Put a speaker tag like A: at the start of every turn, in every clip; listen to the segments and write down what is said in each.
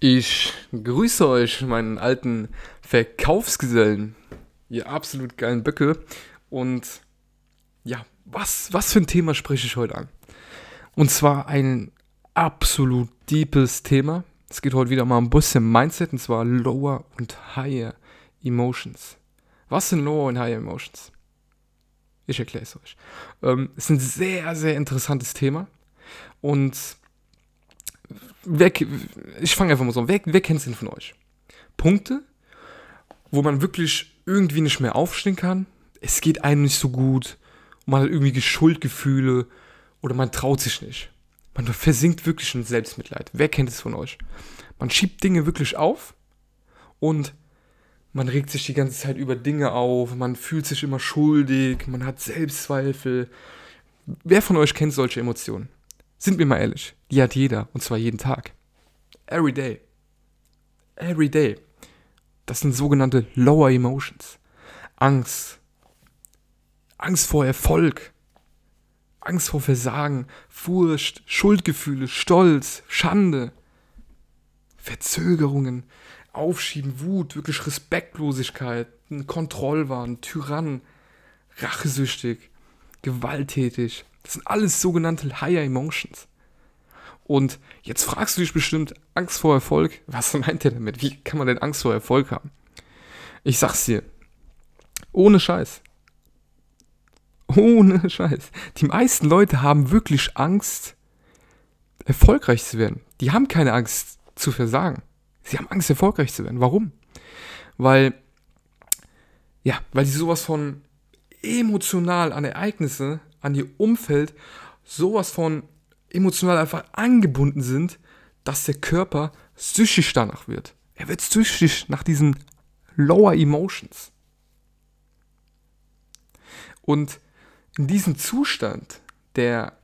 A: Ich grüße euch, meinen alten Verkaufsgesellen. Ihr absolut geilen Böcke. Und ja, was, was für ein Thema spreche ich heute an? Und zwar ein absolut deepes Thema. Es geht heute wieder mal ein bisschen Mindset, und zwar Lower und Higher Emotions. Was sind Lower und Higher Emotions? Ich erkläre es euch. Ähm, es ist ein sehr, sehr interessantes Thema. Und wer, ich fange einfach mal so an, wer, wer kennt es denn von euch? Punkte, wo man wirklich irgendwie nicht mehr aufstehen kann, es geht einem nicht so gut, man hat irgendwie Schuldgefühle oder man traut sich nicht. Man versinkt wirklich in Selbstmitleid. Wer kennt es von euch? Man schiebt Dinge wirklich auf und man regt sich die ganze Zeit über Dinge auf, man fühlt sich immer schuldig, man hat Selbstzweifel. Wer von euch kennt solche Emotionen? Sind wir mal ehrlich, die hat jeder und zwar jeden Tag. Every day. Every day. Das sind sogenannte Lower Emotions. Angst. Angst vor Erfolg. Angst vor Versagen, Furcht, Schuldgefühle, Stolz, Schande, Verzögerungen, Aufschieben, Wut, wirklich Respektlosigkeit, Kontrollwahn, Tyrann, rachesüchtig, gewalttätig, das sind alles sogenannte Higher Emotions. Und jetzt fragst du dich bestimmt, Angst vor Erfolg, was meint er damit? Wie kann man denn Angst vor Erfolg haben? Ich sag's dir, ohne Scheiß. Ohne Scheiß. Die meisten Leute haben wirklich Angst, erfolgreich zu werden. Die haben keine Angst zu versagen. Sie haben Angst, erfolgreich zu werden. Warum? Weil, ja, weil sie sowas von emotional an Ereignisse an ihr Umfeld sowas von emotional einfach angebunden sind, dass der Körper süchtig danach wird. Er wird süchtig nach diesen Lower Emotions. Und in diesem Zustand der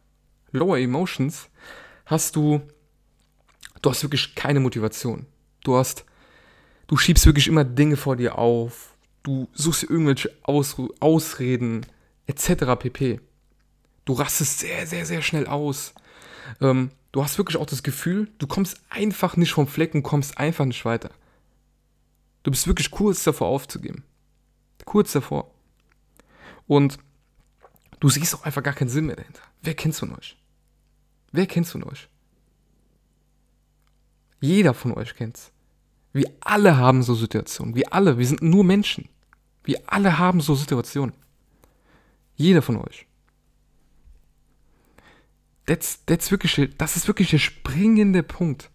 A: Lower Emotions hast du, du hast wirklich keine Motivation. Du hast, du schiebst wirklich immer Dinge vor dir auf. Du suchst irgendwelche Ausreden etc. pp. Du rastest sehr, sehr, sehr schnell aus. Ähm, du hast wirklich auch das Gefühl, du kommst einfach nicht vom Fleck und kommst einfach nicht weiter. Du bist wirklich kurz davor aufzugeben. Kurz davor. Und du siehst auch einfach gar keinen Sinn mehr dahinter. Wer kennt's von euch? Wer kennt's von euch? Jeder von euch kennt's. Wir alle haben so Situationen. Wir alle. Wir sind nur Menschen. Wir alle haben so Situationen. Jeder von euch. That's, that's wirklich, das ist wirklich der springende Punkt.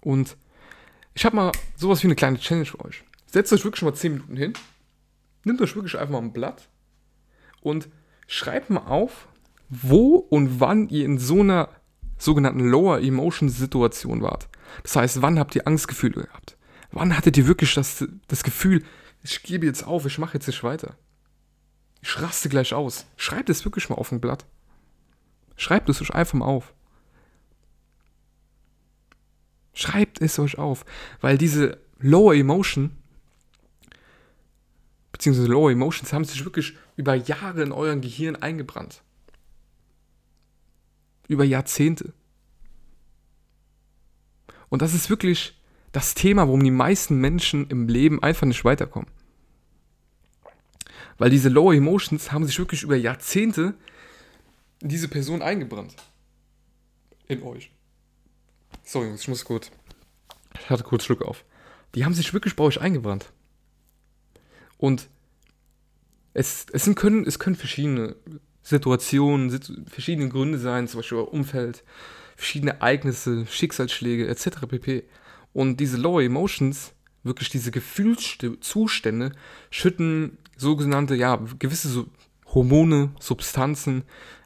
A: Und ich habe mal sowas wie eine kleine Challenge für euch. Setzt euch wirklich mal 10 Minuten hin, nehmt euch wirklich einfach mal ein Blatt und schreibt mal auf, wo und wann ihr in so einer sogenannten Lower Emotion Situation wart. Das heißt, wann habt ihr Angstgefühle gehabt? Wann hattet ihr wirklich das, das Gefühl, ich gebe jetzt auf, ich mache jetzt nicht weiter? Ich raste gleich aus. Schreibt es wirklich mal auf ein Blatt. Schreibt es euch einfach mal auf. Schreibt es euch auf, weil diese Lower Emotion, beziehungsweise Lower Emotions haben sich wirklich über Jahre in euren Gehirn eingebrannt. Über Jahrzehnte. Und das ist wirklich das Thema, warum die meisten Menschen im Leben einfach nicht weiterkommen. Weil diese Lower Emotions haben sich wirklich über Jahrzehnte diese Person eingebrannt. In euch. Sorry, ich muss kurz. Ich hatte kurz Schluck auf. Die haben sich wirklich bei euch eingebrannt. Und es, es, können, es können verschiedene Situationen, verschiedene Gründe sein, zum Beispiel euer Umfeld, verschiedene Ereignisse, Schicksalsschläge etc. pp. Und diese Lower Emotions, wirklich diese Gefühlszustände, schütten sogenannte, ja, gewisse so Hormone, Substanzen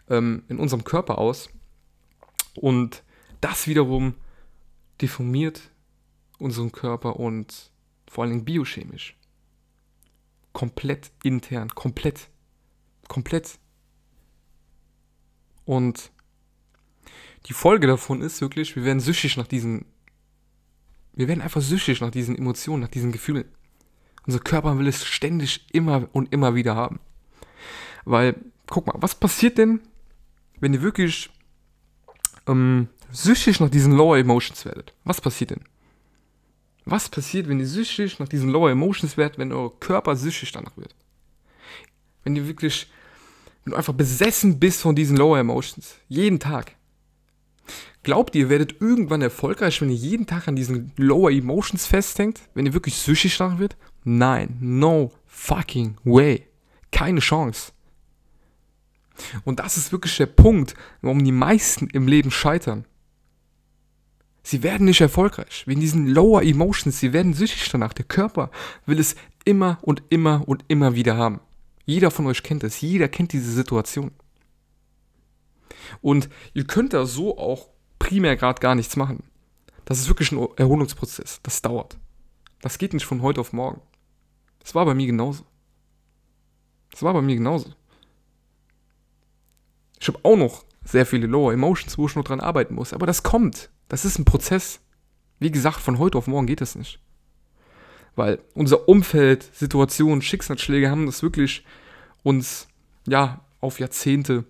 A: ähm, in unserem Körper aus. Und das wiederum deformiert unseren Körper und vor allen Dingen biochemisch. Komplett intern, komplett. Komplett. Und die Folge davon ist wirklich, wir werden süchtig nach diesen, wir werden einfach süchtig nach diesen Emotionen, nach diesen Gefühlen. Unser Körper will es ständig immer und immer wieder haben. Weil, guck mal, was passiert denn, wenn ihr wirklich ähm, süchtig nach diesen Lower Emotions werdet, was passiert denn? Was passiert, wenn ihr süchtig nach diesen Lower Emotions werdet, wenn euer Körper süchtig danach wird? Wenn ihr wirklich, wenn du einfach besessen bist von diesen Lower Emotions, jeden Tag. Glaubt ihr, ihr werdet irgendwann erfolgreich, wenn ihr jeden Tag an diesen Lower Emotions festhängt? Wenn ihr wirklich süchtig danach wird? Nein, no fucking way. Keine Chance. Und das ist wirklich der Punkt, warum die meisten im Leben scheitern. Sie werden nicht erfolgreich. Wegen diesen Lower Emotions, sie werden süchtig danach. Der Körper will es immer und immer und immer wieder haben. Jeder von euch kennt es. Jeder kennt diese Situation. Und ihr könnt da so auch primär gerade gar nichts machen. Das ist wirklich ein Erholungsprozess. Das dauert. Das geht nicht von heute auf morgen. Das war bei mir genauso. Das war bei mir genauso. Ich habe auch noch sehr viele Lower Emotions, wo ich noch dran arbeiten muss. Aber das kommt. Das ist ein Prozess. Wie gesagt, von heute auf morgen geht das nicht. Weil unser Umfeld, Situationen, Schicksalsschläge haben das wirklich uns, ja, auf Jahrzehnte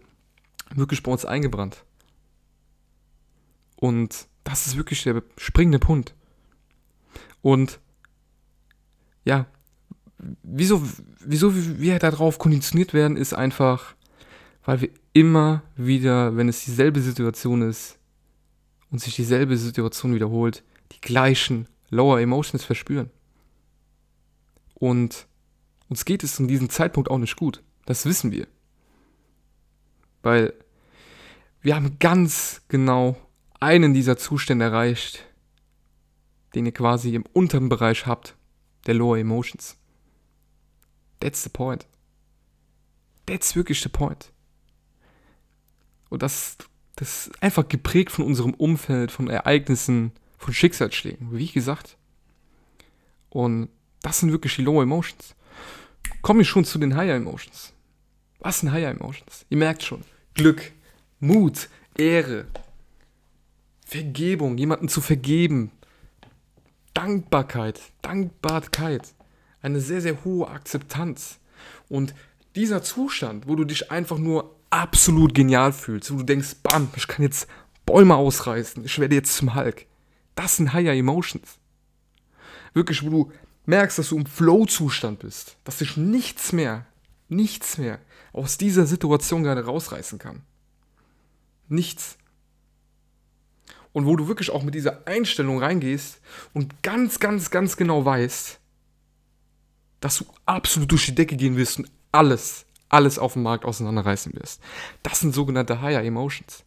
A: wirklich bei uns eingebrannt. Und das ist wirklich der springende Punkt. Und ja, wieso, wieso wir darauf konditioniert werden, ist einfach, weil wir immer wieder, wenn es dieselbe Situation ist und sich dieselbe Situation wiederholt, die gleichen Lower Emotions verspüren. Und uns geht es in diesem Zeitpunkt auch nicht gut. Das wissen wir. Weil wir haben ganz genau einen dieser Zustände erreicht, den ihr quasi im unteren Bereich habt, der Lower Emotions. That's the point. That's wirklich the point. Und das, das ist einfach geprägt von unserem Umfeld, von Ereignissen, von Schicksalsschlägen, wie gesagt. Und das sind wirklich die Lower Emotions. Komme ich schon zu den Higher Emotions. Was sind Higher Emotions? Ihr merkt schon. Glück, Mut, Ehre, Vergebung, jemanden zu vergeben, Dankbarkeit, Dankbarkeit, eine sehr, sehr hohe Akzeptanz. Und dieser Zustand, wo du dich einfach nur absolut genial fühlst, wo du denkst, bam, ich kann jetzt Bäume ausreißen, ich werde jetzt zum Hulk. Das sind Higher Emotions. Wirklich, wo du merkst, dass du im Flow-Zustand bist, dass dich nichts mehr, nichts mehr aus dieser Situation gerade rausreißen kann. Nichts. Und wo du wirklich auch mit dieser Einstellung reingehst und ganz, ganz, ganz genau weißt, dass du absolut durch die Decke gehen wirst und alles, alles auf dem Markt auseinanderreißen wirst. Das sind sogenannte Higher Emotions.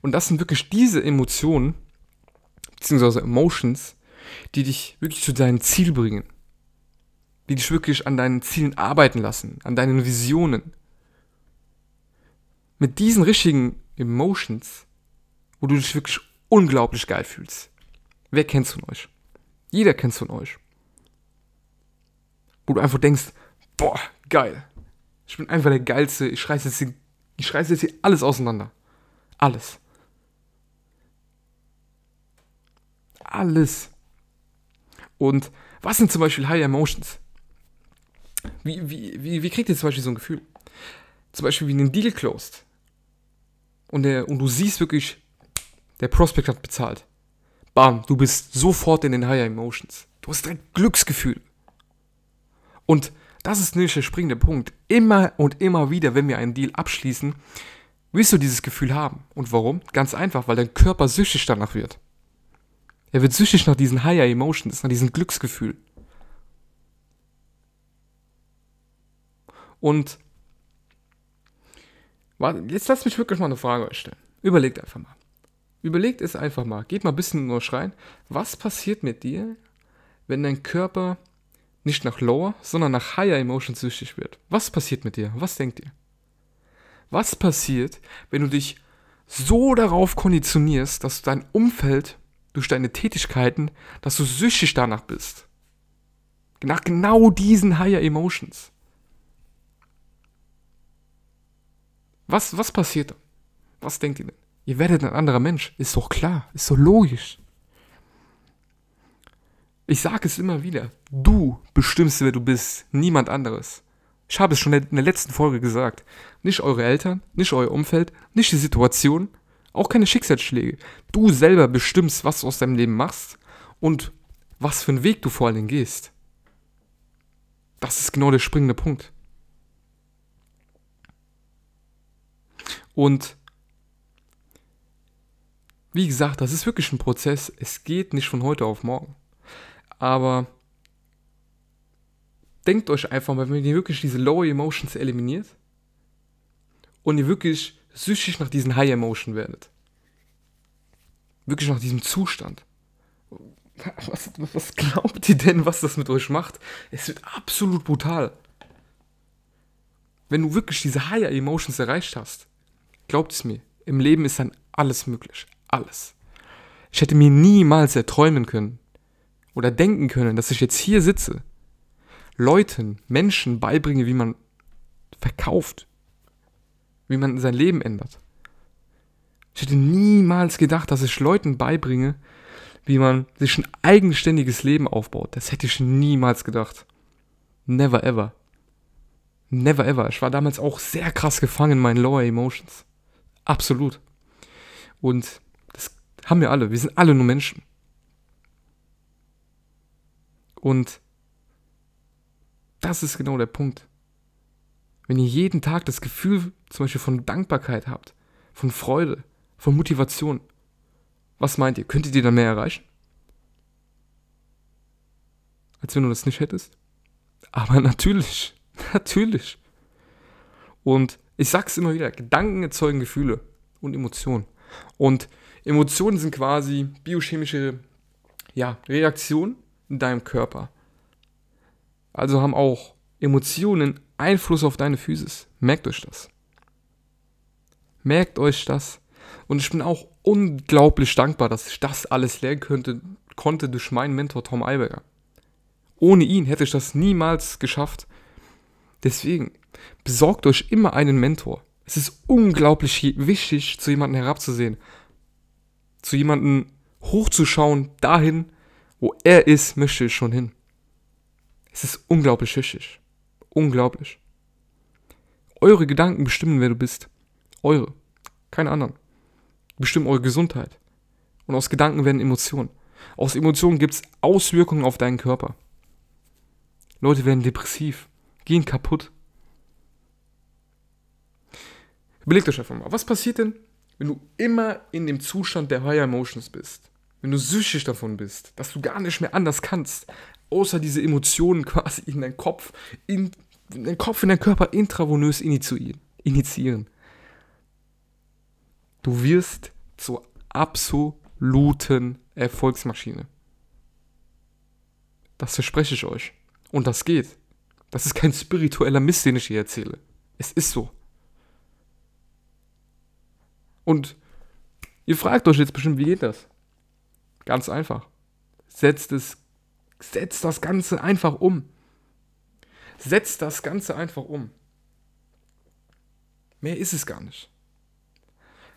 A: Und das sind wirklich diese Emotionen, beziehungsweise Emotions, die dich wirklich zu deinem Ziel bringen. Die dich wirklich an deinen Zielen arbeiten lassen, an deinen Visionen. Mit diesen richtigen Emotions, wo du dich wirklich unglaublich geil fühlst. Wer kennt's von euch? Jeder kennt's von euch. Wo du einfach denkst, boah, geil. Ich bin einfach der Geilste. Ich schreiß jetzt hier, ich schreiß jetzt hier alles auseinander. Alles. Alles. Und was sind zum Beispiel High Emotions? Wie, wie, wie, wie kriegt ihr zum Beispiel so ein Gefühl? Zum Beispiel wie ein Deal closed. Und, der, und du siehst wirklich, der Prospect hat bezahlt. Bam, du bist sofort in den Higher Emotions. Du hast direkt Glücksgefühl. Und das ist nämlich der springende Punkt. Immer und immer wieder, wenn wir einen Deal abschließen, willst du dieses Gefühl haben. Und warum? Ganz einfach, weil dein Körper süchtig danach wird. Er wird süchtig nach diesen Higher Emotions, nach diesem Glücksgefühl. Und jetzt lasst mich wirklich mal eine Frage euch stellen. Überlegt einfach mal. Überlegt es einfach mal. Geht mal ein bisschen in euch rein. Was passiert mit dir, wenn dein Körper nicht nach Lower, sondern nach Higher Emotions süchtig wird. Was passiert mit dir? Was denkt ihr? Was passiert, wenn du dich so darauf konditionierst, dass dein Umfeld durch deine Tätigkeiten, dass du süchtig danach bist? Nach genau diesen Higher Emotions. Was, was passiert dann? Was denkt ihr denn? Ihr werdet ein anderer Mensch. Ist doch klar. Ist doch logisch. Ich sage es immer wieder. Du bestimmst, wer du bist, niemand anderes. Ich habe es schon in der letzten Folge gesagt. Nicht eure Eltern, nicht euer Umfeld, nicht die Situation, Auch keine Schicksalsschläge. Du selber bestimmst, was du aus deinem Leben machst und was für einen Weg du vor allen Dingen gehst. Das ist genau der springende Punkt. Und wie gesagt, das ist wirklich ein Prozess. Es geht nicht von heute auf morgen. Aber denkt euch einfach mal, wenn ihr wirklich diese Lower Emotions eliminiert und ihr wirklich süchtig nach diesen High Emotion werdet. Wirklich nach diesem Zustand. Was, was glaubt ihr denn, was das mit euch macht? Es wird absolut brutal. Wenn du wirklich diese Higher Emotions erreicht hast, glaubt es mir, im Leben ist dann alles möglich. Alles. Ich hätte mir niemals erträumen können oder denken können, dass ich jetzt hier sitze, Leuten, Menschen beibringe, wie man verkauft, wie man sein Leben ändert. Ich hätte niemals gedacht, dass ich Leuten beibringe, wie man sich ein eigenständiges Leben aufbaut. Das hätte ich niemals gedacht. Never ever. Never ever. Ich war damals auch sehr krass gefangen in meinen Lower Emotions. Absolut. Und haben wir alle. Wir sind alle nur Menschen. Und das ist genau der Punkt. Wenn ihr jeden Tag das Gefühl zum Beispiel von Dankbarkeit habt, von Freude, von Motivation, was meint ihr? Könntet ihr dann mehr erreichen? Als wenn du das nicht hättest? Aber natürlich, natürlich. Und ich sag's immer wieder, Gedanken erzeugen Gefühle und Emotionen. Und Emotionen sind quasi biochemische ja, Reaktionen in deinem Körper. Also haben auch Emotionen Einfluss auf deine Physis. Merkt euch das. Merkt euch das. Und ich bin auch unglaublich dankbar, dass ich das alles lernen könnte, konnte durch meinen Mentor Tom Eiberger. Ohne ihn hätte ich das niemals geschafft. Deswegen, besorgt euch immer einen Mentor. Es ist unglaublich wichtig, zu jemandem herabzusehen. Zu jemandem hochzuschauen, dahin, wo er ist, möchte ich schon hin. Es ist unglaublich wichtig. Unglaublich. Eure Gedanken bestimmen, wer du bist. Eure. Keine anderen. Bestimmen eure Gesundheit. Und aus Gedanken werden Emotionen. Aus Emotionen gibt es Auswirkungen auf deinen Körper. Leute werden depressiv, gehen kaputt. Überlegt euch einfach mal, was passiert denn, wenn du immer in dem Zustand der Higher Emotions bist? Wenn du süchtig davon bist, dass du gar nicht mehr anders kannst, außer diese Emotionen quasi in deinen Kopf, in, in deinen Kopf, in deinen Körper intravenös initiieren. initiieren. Du wirst zur absoluten Erfolgsmaschine. Das verspreche ich euch. Und das geht. Das ist kein spiritueller Mist, den ich hier erzähle. Es ist so. Und ihr fragt euch jetzt bestimmt, wie geht das? Ganz einfach. Setzt es, setzt das Ganze einfach um. Setzt das Ganze einfach um. Mehr ist es gar nicht.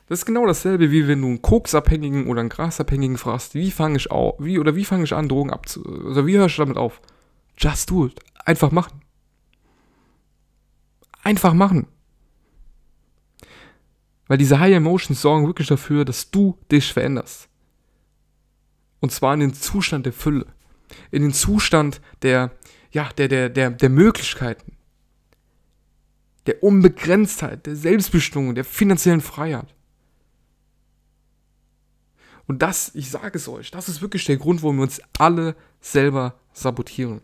A: Das ist genau dasselbe, wie wenn du einen Koksabhängigen oder einen Grasabhängigen fragst, wie fange ich auf, wie oder wie fange ich an, Drogen abzu, also wie höre ich damit auf? Just do it. Einfach machen. Einfach machen. Weil diese High Emotions sorgen wirklich dafür, dass du dich veränderst. Und zwar in den Zustand der Fülle. In den Zustand der, ja, der, der, der, der Möglichkeiten. Der Unbegrenztheit, der Selbstbestimmung, der finanziellen Freiheit. Und das, ich sage es euch, das ist wirklich der Grund, warum wir uns alle selber sabotieren.